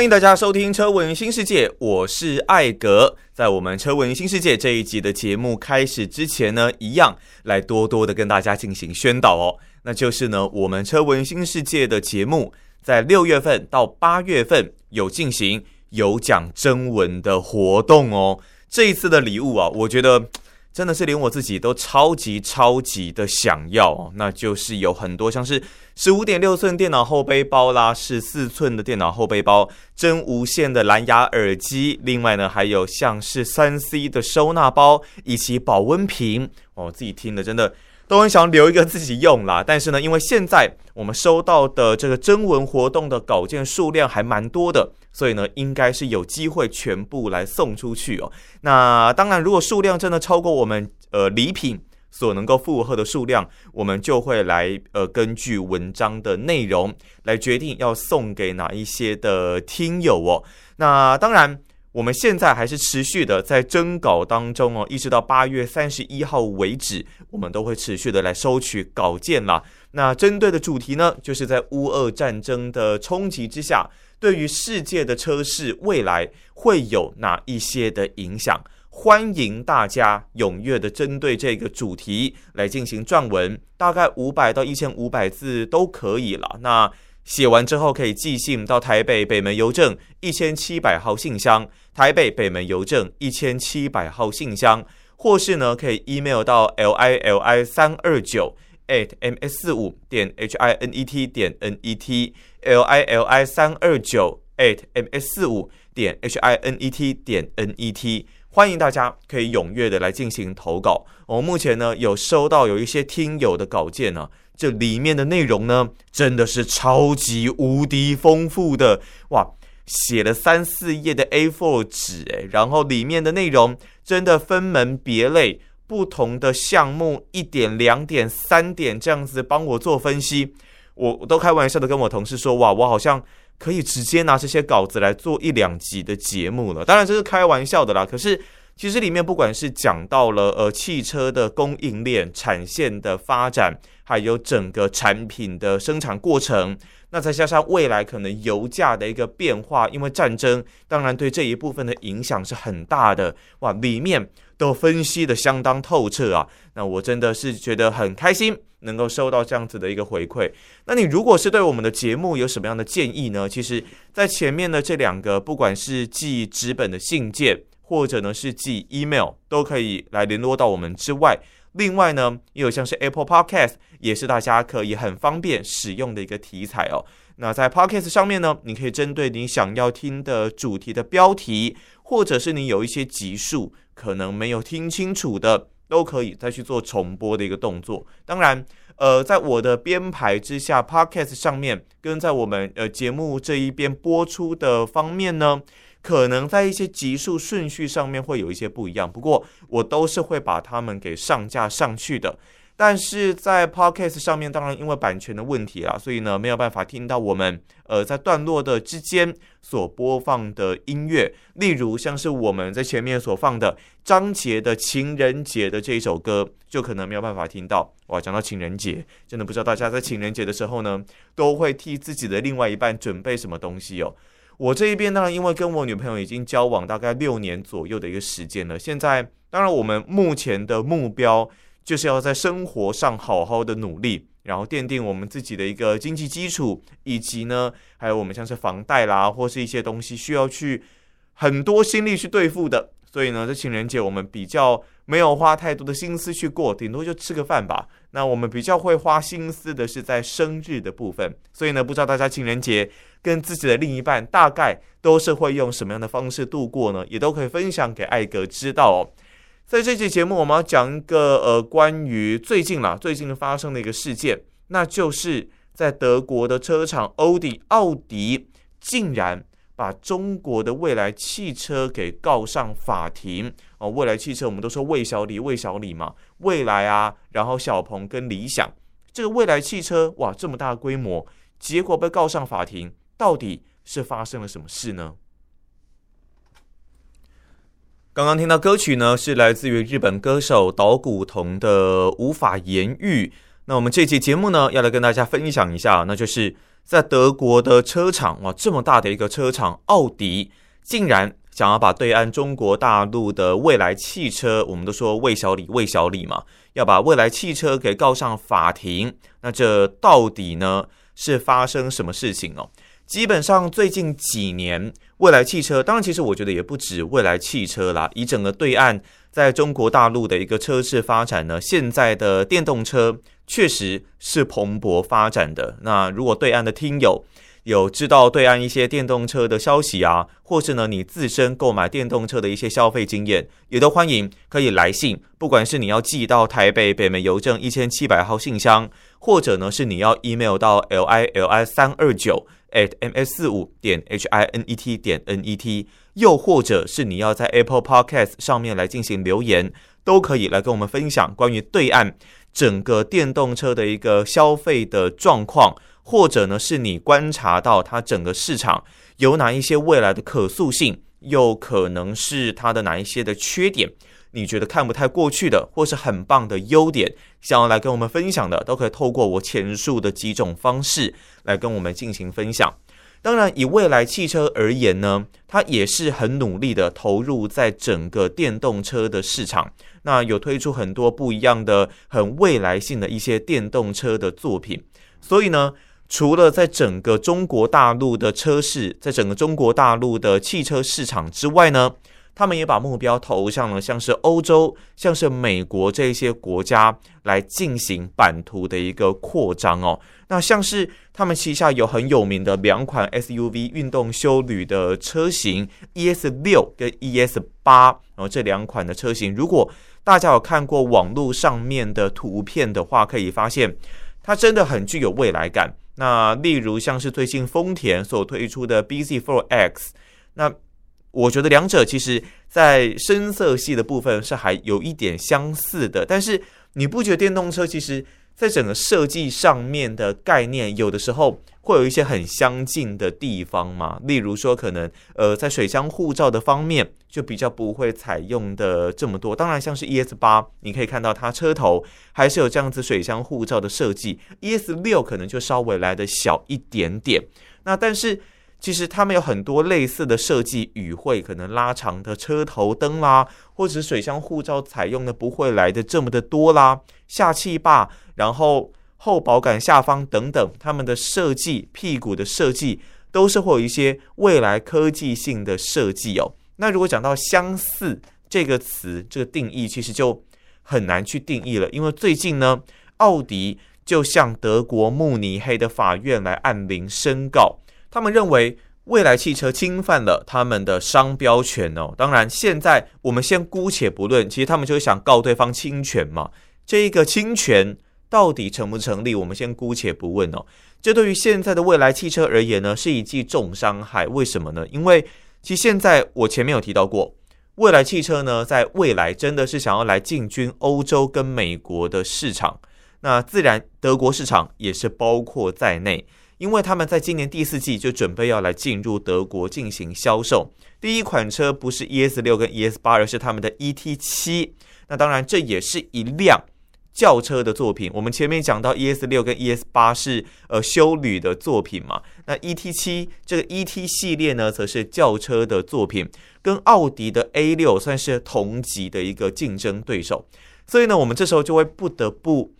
欢迎大家收听车闻新世界，我是艾格。在我们车闻新世界这一集的节目开始之前呢，一样来多多的跟大家进行宣导哦。那就是呢，我们车闻新世界的节目在六月份到八月份有进行有奖征文的活动哦。这一次的礼物啊，我觉得真的是连我自己都超级超级的想要哦。那就是有很多像是十五点六寸电脑后背包啦，十四寸的电脑后背包，真无线的蓝牙耳机，另外呢还有像是三 C 的收纳包以及保温瓶哦。自己听的真的。都很想留一个自己用啦，但是呢，因为现在我们收到的这个征文活动的稿件数量还蛮多的，所以呢，应该是有机会全部来送出去哦。那当然，如果数量真的超过我们呃礼品所能够负荷的数量，我们就会来呃根据文章的内容来决定要送给哪一些的听友哦。那当然。我们现在还是持续的在征稿当中哦，一直到八月三十一号为止，我们都会持续的来收取稿件啦。那针对的主题呢，就是在乌俄战争的冲击之下，对于世界的车市未来会有哪一些的影响？欢迎大家踊跃的针对这个主题来进行撰文，大概五百到一千五百字都可以了。那写完之后可以寄信到台北北门邮政一千七百号信箱。台北北门邮政一千七百号信箱，或是呢可以 email 到 l i l i 三二九 at m s 四五点 h i n e t 点 n e t l i l i 三二九 at m s 四五点 h i n e t 点 n e t，欢迎大家可以踊跃的来进行投稿。我目前呢有收到有一些听友的稿件呢，这里面的内容呢真的是超级无敌丰富的哇！写了三四页的 A4 纸，诶，然后里面的内容真的分门别类，不同的项目一点、两点、三点这样子帮我做分析，我我都开玩笑的跟我同事说，哇，我好像可以直接拿这些稿子来做一两集的节目了。当然这是开玩笑的啦，可是其实里面不管是讲到了呃汽车的供应链、产线的发展，还有整个产品的生产过程。那再加上未来可能油价的一个变化，因为战争，当然对这一部分的影响是很大的。哇，里面都分析的相当透彻啊！那我真的是觉得很开心，能够收到这样子的一个回馈。那你如果是对我们的节目有什么样的建议呢？其实，在前面的这两个，不管是寄纸本的信件，或者呢是寄 email，都可以来联络到我们之外。另外呢，也有像是 Apple Podcast，也是大家可以很方便使用的一个题材哦。那在 Podcast 上面呢，你可以针对你想要听的主题的标题，或者是你有一些集数可能没有听清楚的，都可以再去做重播的一个动作。当然，呃，在我的编排之下，Podcast 上面跟在我们呃节目这一边播出的方面呢，可能在一些集数顺序上面会有一些不一样，不过我都是会把它们给上架上去的。但是在 Podcast 上面，当然因为版权的问题啊，所以呢没有办法听到我们呃在段落的之间所播放的音乐，例如像是我们在前面所放的张杰的《情人节》的这一首歌，就可能没有办法听到。哇，讲到情人节，真的不知道大家在情人节的时候呢，都会替自己的另外一半准备什么东西哦。我这一边当然，因为跟我女朋友已经交往大概六年左右的一个时间了。现在当然，我们目前的目标就是要在生活上好好的努力，然后奠定我们自己的一个经济基础，以及呢，还有我们像是房贷啦，或是一些东西需要去很多心力去对付的。所以呢，这情人节我们比较没有花太多的心思去过，顶多就吃个饭吧。那我们比较会花心思的是在生日的部分。所以呢，不知道大家情人节跟自己的另一半大概都是会用什么样的方式度过呢？也都可以分享给艾格知道哦。在这期节目，我们要讲一个呃关于最近啦，最近发生的一个事件，那就是在德国的车厂欧迪，奥迪竟然。把中国的蔚来汽车给告上法庭哦。蔚来汽车我们都说魏小李，魏小李嘛，蔚来啊，然后小鹏跟理想，这个蔚来汽车哇，这么大规模，结果被告上法庭，到底是发生了什么事呢？刚刚听到歌曲呢，是来自于日本歌手岛谷瞳的《无法言喻》。那我们这期节目呢，要来跟大家分享一下，那就是在德国的车厂哇，这么大的一个车厂，奥迪竟然想要把对岸中国大陆的未来汽车，我们都说魏小李，魏小李嘛，要把未来汽车给告上法庭。那这到底呢，是发生什么事情哦？基本上最近几年，蔚来汽车，当然其实我觉得也不止蔚来汽车啦。以整个对岸在中国大陆的一个车市发展呢，现在的电动车确实是蓬勃发展的。那如果对岸的听友有知道对岸一些电动车的消息啊，或是呢你自身购买电动车的一些消费经验，也都欢迎可以来信，不管是你要寄到台北北门邮政一千七百号信箱，或者呢是你要 email 到 l i l i 三二九。At ms 四五点 h i n e t 点 n e t，又或者是你要在 Apple Podcast 上面来进行留言，都可以来跟我们分享关于对岸整个电动车的一个消费的状况，或者呢是你观察到它整个市场有哪一些未来的可塑性，又可能是它的哪一些的缺点。你觉得看不太过去的，或是很棒的优点，想要来跟我们分享的，都可以透过我前述的几种方式来跟我们进行分享。当然，以未来汽车而言呢，它也是很努力的投入在整个电动车的市场，那有推出很多不一样的、很未来性的一些电动车的作品。所以呢，除了在整个中国大陆的车市，在整个中国大陆的汽车市场之外呢，他们也把目标投向了像是欧洲、像是美国这些国家来进行版图的一个扩张哦。那像是他们旗下有很有名的两款 SUV 运动休旅的车型 ES 六跟 ES 八，然后这两款的车型，如果大家有看过网络上面的图片的话，可以发现它真的很具有未来感。那例如像是最近丰田所推出的 bZ4X，那。我觉得两者其实，在深色系的部分是还有一点相似的，但是你不觉得电动车其实在整个设计上面的概念，有的时候会有一些很相近的地方吗？例如说，可能呃，在水箱护罩的方面就比较不会采用的这么多。当然，像是 ES 八，你可以看到它车头还是有这样子水箱护罩的设计，ES 六可能就稍微来的小一点点。那但是。其实他们有很多类似的设计语汇，可能拉长的车头灯啦，或者是水箱护罩采用的不会来的这么的多啦，下气坝，然后后保杆下方等等，他们的设计屁股的设计都是会有一些未来科技性的设计哦。那如果讲到相似这个词，这个定义其实就很难去定义了，因为最近呢，奥迪就向德国慕尼黑的法院来按铃申告。他们认为蔚来汽车侵犯了他们的商标权哦。当然，现在我们先姑且不论，其实他们就是想告对方侵权嘛。这一个侵权到底成不成立，我们先姑且不问哦。这对于现在的蔚来汽车而言呢，是一记重伤害。为什么呢？因为其实现在我前面有提到过，蔚来汽车呢，在未来真的是想要来进军欧洲跟美国的市场，那自然德国市场也是包括在内。因为他们在今年第四季就准备要来进入德国进行销售，第一款车不是 ES 六跟 ES 八，而是他们的 ET 七。那当然，这也是一辆轿车的作品。我们前面讲到 ES 六跟 ES 八是呃休旅的作品嘛，那 ET 七这个 ET 系列呢，则是轿车的作品，跟奥迪的 A 六算是同级的一个竞争对手。所以呢，我们这时候就会不得不。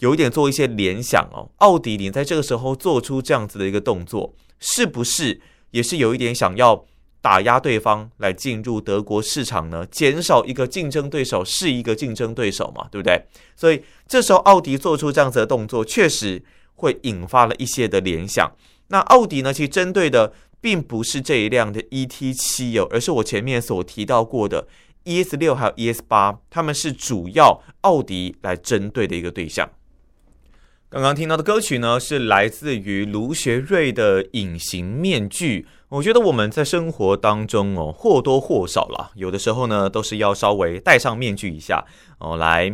有一点做一些联想哦，奥迪你在这个时候做出这样子的一个动作，是不是也是有一点想要打压对方来进入德国市场呢？减少一个竞争对手是一个竞争对手嘛，对不对？所以这时候奥迪做出这样子的动作，确实会引发了一些的联想。那奥迪呢，其实针对的并不是这一辆的 ET7 哦，而是我前面所提到过的 ES6 还有 ES8，他们是主要奥迪来针对的一个对象。刚刚听到的歌曲呢，是来自于卢学叡的《隐形面具》。我觉得我们在生活当中哦，或多或少啦，有的时候呢，都是要稍微戴上面具一下哦，来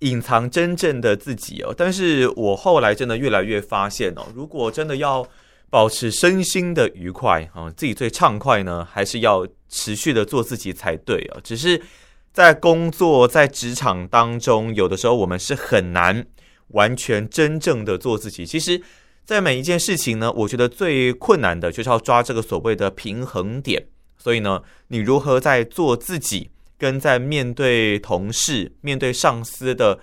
隐藏真正的自己哦。但是我后来真的越来越发现哦，如果真的要保持身心的愉快啊，自己最畅快呢，还是要持续的做自己才对啊。只是在工作在职场当中，有的时候我们是很难。完全真正的做自己，其实，在每一件事情呢，我觉得最困难的就是要抓这个所谓的平衡点。所以呢，你如何在做自己，跟在面对同事、面对上司的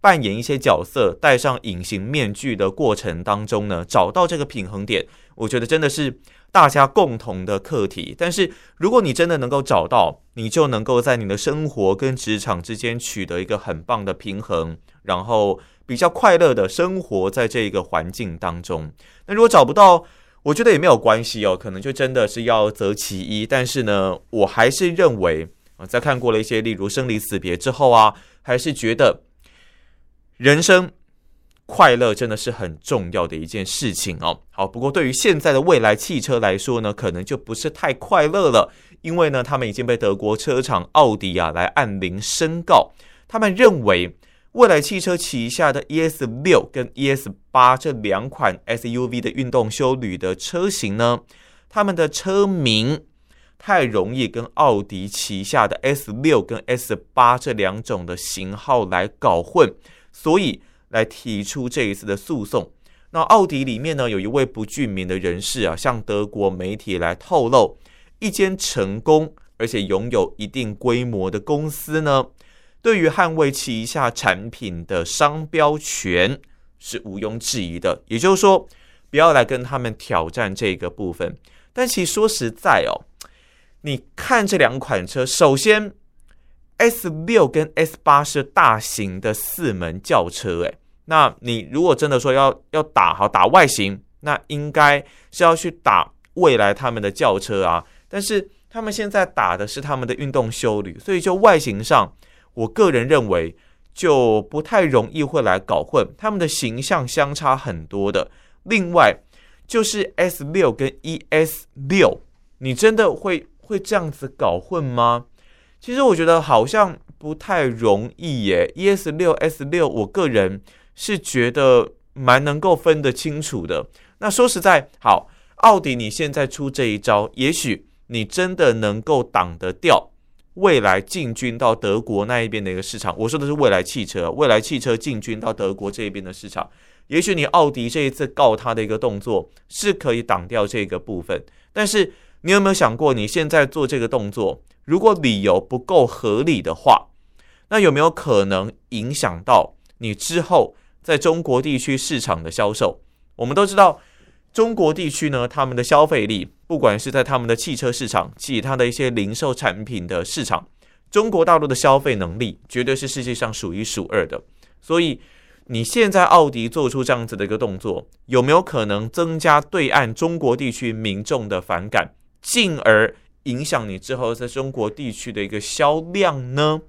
扮演一些角色，戴上隐形面具的过程当中呢，找到这个平衡点，我觉得真的是大家共同的课题。但是，如果你真的能够找到，你就能够在你的生活跟职场之间取得一个很棒的平衡，然后。比较快乐的生活在这个环境当中。那如果找不到，我觉得也没有关系哦，可能就真的是要择其一。但是呢，我还是认为啊，在看过了一些例如生离死别之后啊，还是觉得人生快乐真的是很重要的一件事情哦。好，不过对于现在的未来汽车来说呢，可能就不是太快乐了，因为呢，他们已经被德国车厂奥迪啊来按铃申告，他们认为。蔚来汽车旗下的 ES 六跟 ES 八这两款 SUV 的运动休旅的车型呢，他们的车名太容易跟奥迪旗下的 S 六跟 S 八这两种的型号来搞混，所以来提出这一次的诉讼。那奥迪里面呢，有一位不具名的人士啊，向德国媒体来透露，一间成功而且拥有一定规模的公司呢。对于捍卫旗下产品的商标权是毋庸置疑的，也就是说，不要来跟他们挑战这个部分。但其实说实在哦，你看这两款车，首先 S 六跟 S 八是大型的四门轿车，诶，那你如果真的说要要打好打外形，那应该是要去打未来他们的轿车啊。但是他们现在打的是他们的运动修旅，所以就外形上。我个人认为就不太容易会来搞混，他们的形象相差很多的。另外就是 S 六跟 ES 六，你真的会会这样子搞混吗？其实我觉得好像不太容易耶。ES 六 S 六，我个人是觉得蛮能够分得清楚的。那说实在，好，奥迪你现在出这一招，也许你真的能够挡得掉。未来进军到德国那一边的一个市场，我说的是未来汽车。未来汽车进军到德国这一边的市场，也许你奥迪这一次告他的一个动作是可以挡掉这个部分。但是你有没有想过，你现在做这个动作，如果理由不够合理的话，那有没有可能影响到你之后在中国地区市场的销售？我们都知道。中国地区呢，他们的消费力，不管是在他们的汽车市场，其他的一些零售产品的市场，中国大陆的消费能力绝对是世界上数一数二的。所以，你现在奥迪做出这样子的一个动作，有没有可能增加对岸中国地区民众的反感，进而影响你之后在中国地区的一个销量呢？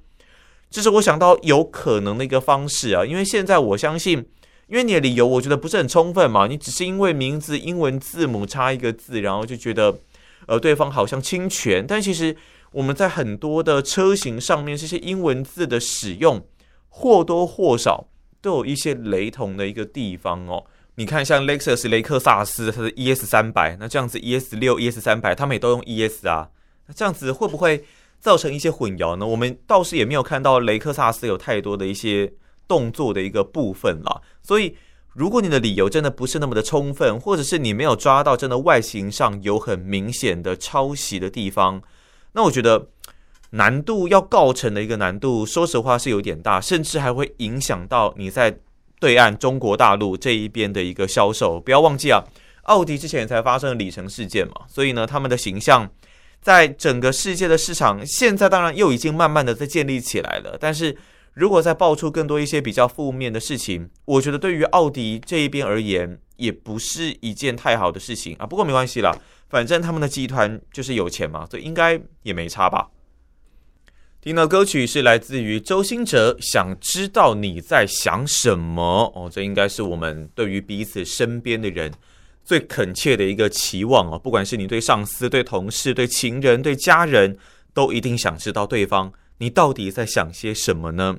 这是我想到有可能的一个方式啊，因为现在我相信。因为你的理由，我觉得不是很充分嘛。你只是因为名字英文字母差一个字，然后就觉得，呃，对方好像侵权。但其实我们在很多的车型上面，这些英文字的使用或多或少都有一些雷同的一个地方哦。你看，像 Lexus 雷克萨斯，它的 ES 三百，那这样子 ES 六、ES 三百，他们也都用 ES 啊。那这样子会不会造成一些混淆呢？我们倒是也没有看到雷克萨斯有太多的一些。动作的一个部分了，所以如果你的理由真的不是那么的充分，或者是你没有抓到真的外形上有很明显的抄袭的地方，那我觉得难度要告成的一个难度，说实话是有点大，甚至还会影响到你在对岸中国大陆这一边的一个销售。不要忘记啊，奥迪之前才发生里程事件嘛，所以呢，他们的形象在整个世界的市场，现在当然又已经慢慢的在建立起来了，但是。如果再爆出更多一些比较负面的事情，我觉得对于奥迪这一边而言，也不是一件太好的事情啊。不过没关系啦，反正他们的集团就是有钱嘛，所以应该也没差吧。听到歌曲是来自于周兴哲，想知道你在想什么哦，这应该是我们对于彼此身边的人最恳切的一个期望哦。不管是你对上司、对同事、对情人、对家人，都一定想知道对方你到底在想些什么呢？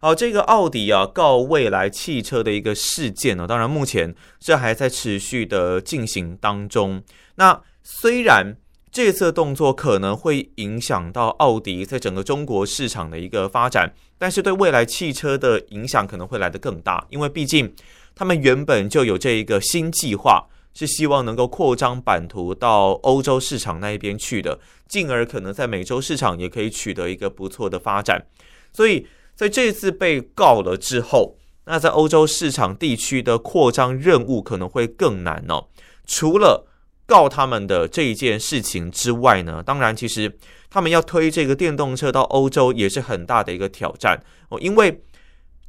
好，这个奥迪啊告未来汽车的一个事件呢，当然目前这还在持续的进行当中。那虽然这次动作可能会影响到奥迪在整个中国市场的一个发展，但是对未来汽车的影响可能会来得更大，因为毕竟他们原本就有这一个新计划，是希望能够扩张版图到欧洲市场那一边去的，进而可能在美洲市场也可以取得一个不错的发展。所以在这次被告了之后，那在欧洲市场地区的扩张任务可能会更难哦，除了。告他们的这一件事情之外呢，当然，其实他们要推这个电动车到欧洲也是很大的一个挑战哦。因为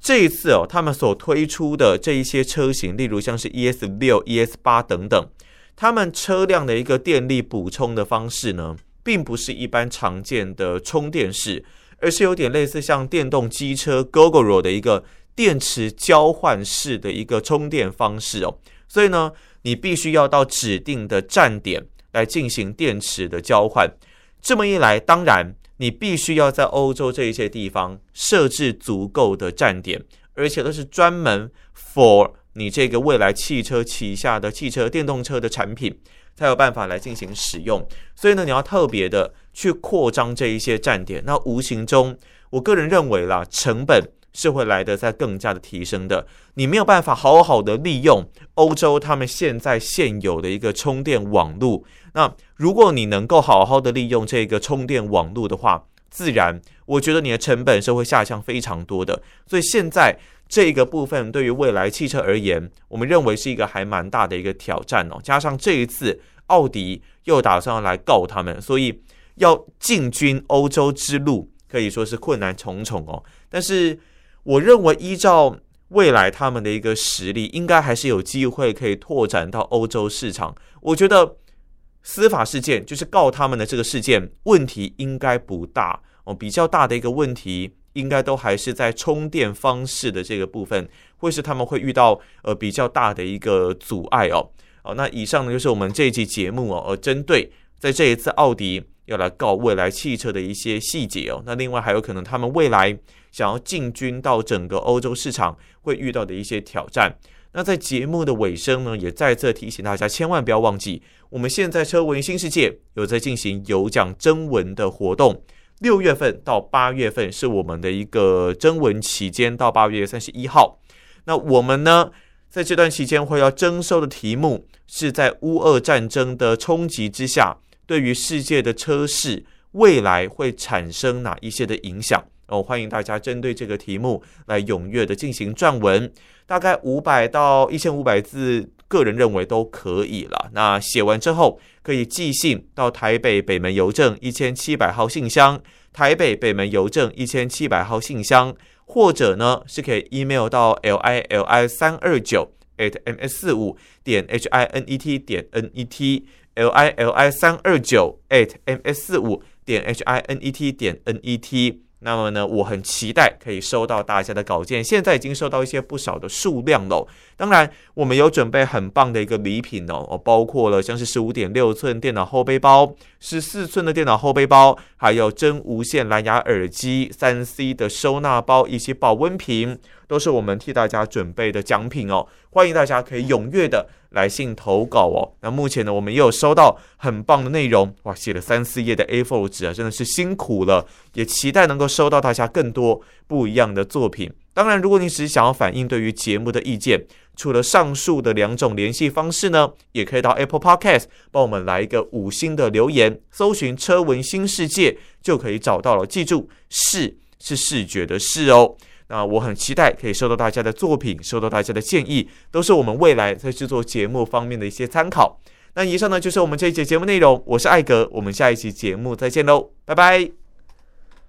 这一次哦，他们所推出的这一些车型，例如像是 ES 六、ES 八等等，他们车辆的一个电力补充的方式呢，并不是一般常见的充电式，而是有点类似像电动机车 Gogoro 的一个电池交换式的一个充电方式哦。所以呢。你必须要到指定的站点来进行电池的交换，这么一来，当然你必须要在欧洲这一些地方设置足够的站点，而且都是专门 for 你这个未来汽车旗下的汽车电动车的产品，才有办法来进行使用。所以呢，你要特别的去扩张这一些站点，那无形中，我个人认为啦，成本。是会来的，在更加的提升的。你没有办法好好的利用欧洲他们现在现有的一个充电网络。那如果你能够好好的利用这个充电网络的话，自然我觉得你的成本是会下降非常多的。所以现在这个部分对于未来汽车而言，我们认为是一个还蛮大的一个挑战哦。加上这一次奥迪又打算来告他们，所以要进军欧洲之路可以说是困难重重哦。但是。我认为，依照未来他们的一个实力，应该还是有机会可以拓展到欧洲市场。我觉得司法事件就是告他们的这个事件，问题应该不大哦。比较大的一个问题，应该都还是在充电方式的这个部分，会是他们会遇到呃比较大的一个阻碍哦。哦，那以上呢就是我们这一期节目哦，而针对在这一次奥迪要来告未来汽车的一些细节哦。那另外还有可能他们未来。想要进军到整个欧洲市场会遇到的一些挑战。那在节目的尾声呢，也再次提醒大家，千万不要忘记，我们现在车文新世界有在进行有奖征文的活动。六月份到八月份是我们的一个征文期间，到八月三十一号。那我们呢，在这段期间会要征收的题目是在乌俄战争的冲击之下，对于世界的车市未来会产生哪一些的影响？哦，欢迎大家针对这个题目来踊跃的进行撰文，大概五百到一千五百字，个人认为都可以了。那写完之后可以寄信到台北北门邮政一千七百号信箱，台北北门邮政一千七百号信箱，或者呢是可以 email 到 l i l i 三二九 at m s 四五点 h i n e t 点 n e t l i l i 三二九 at m s 四五点 h i n e t 点 n e t。那么呢，我很期待可以收到大家的稿件，现在已经收到一些不少的数量了。当然，我们有准备很棒的一个礼品哦，包括了像是十五点六寸电脑后背包、十四寸的电脑后背包，还有真无线蓝牙耳机、三 C 的收纳包以及保温瓶，都是我们替大家准备的奖品哦。欢迎大家可以踊跃的来信投稿哦。那目前呢，我们也有收到很棒的内容，哇，写了三四页的 A4 纸啊，真的是辛苦了。也期待能够收到大家更多不一样的作品。当然，如果你只是想要反映对于节目的意见，除了上述的两种联系方式呢，也可以到 Apple Podcast 帮我们来一个五星的留言，搜寻“车闻新世界”就可以找到了。记住，视是视觉的视哦。啊我很期待可以收到大家的作品，收到大家的建议，都是我们未来在制作节目方面的一些参考。那以上呢就是我们这一节节目内容，我是艾格，我们下一期节目再见喽，拜拜。